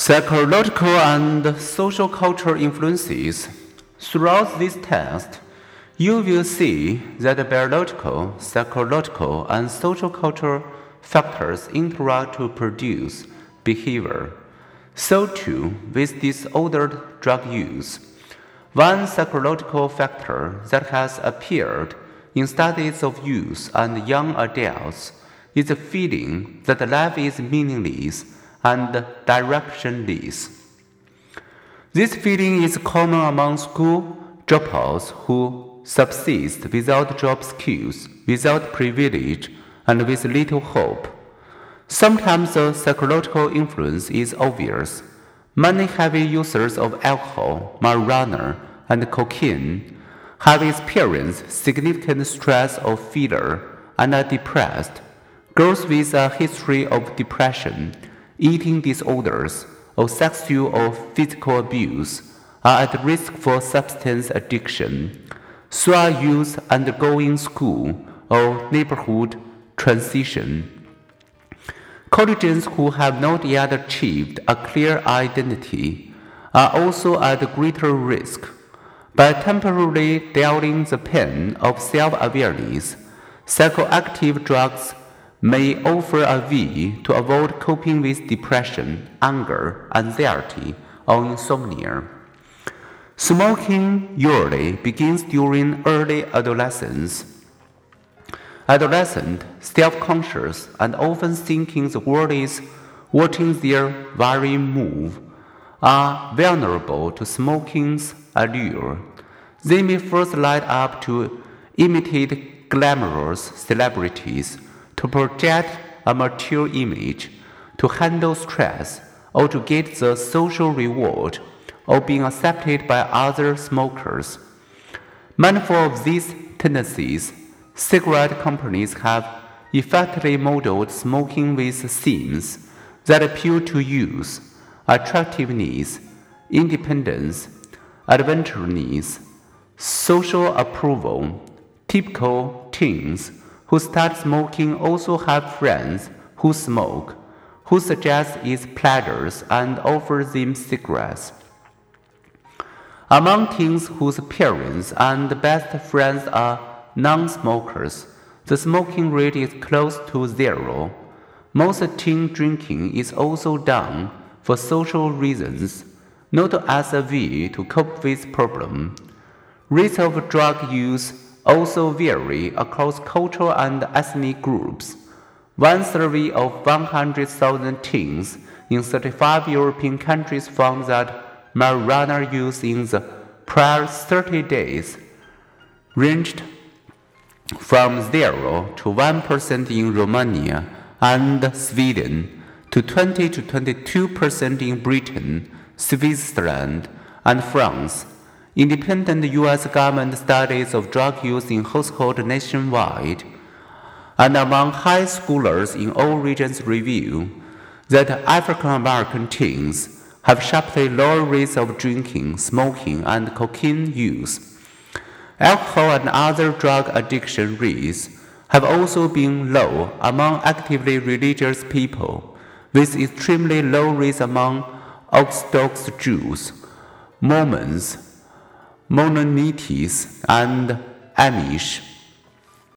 Psychological and social cultural influences. Throughout this test, you will see that biological, psychological, and social cultural factors interact to produce behavior. So too with disordered drug use. One psychological factor that has appeared in studies of youth and young adults is the feeling that life is meaningless and directionless. This feeling is common among school dropouts who subsist without job skills, without privilege, and with little hope. Sometimes the psychological influence is obvious. Many heavy users of alcohol, marijuana, and cocaine have experienced significant stress or fear and are depressed. Girls with a history of depression eating disorders, or sexual or physical abuse are at risk for substance addiction. So are youth undergoing school or neighborhood transition. Collegians who have not yet achieved a clear identity are also at greater risk. By temporarily dulling the pain of self awareness, psychoactive drugs may offer a way to avoid coping with depression, anger, anxiety, or insomnia. Smoking usually begins during early adolescence. Adolescent, self-conscious, and often thinking the world is watching their very move, are vulnerable to smoking's allure. They may first light up to imitate glamorous celebrities to project a mature image, to handle stress, or to get the social reward of being accepted by other smokers. Mindful of these tendencies, cigarette companies have effectively modeled smoking with themes that appeal to youth, attractiveness, independence, adventureness, social approval, typical teens who start smoking also have friends who smoke, who suggest its pleasures and offer them cigarettes. Among teens whose parents and best friends are non smokers, the smoking rate is close to zero. Most teen drinking is also done for social reasons, not as a way to cope with problem. Rates of drug use also vary across cultural and ethnic groups. One survey of 100,000 teens in 35 European countries found that marijuana use in the prior 30 days ranged from 0 to 1% in Romania and Sweden to 20 to 22% in Britain, Switzerland, and France. Independent U.S. government studies of drug use in households nationwide and among high schoolers in all regions reveal that African American teens have sharply lower rates of drinking, smoking, and cocaine use. Alcohol and other drug addiction rates have also been low among actively religious people, with extremely low rates among Orthodox Jews, Mormons, Mennonites, and Amish.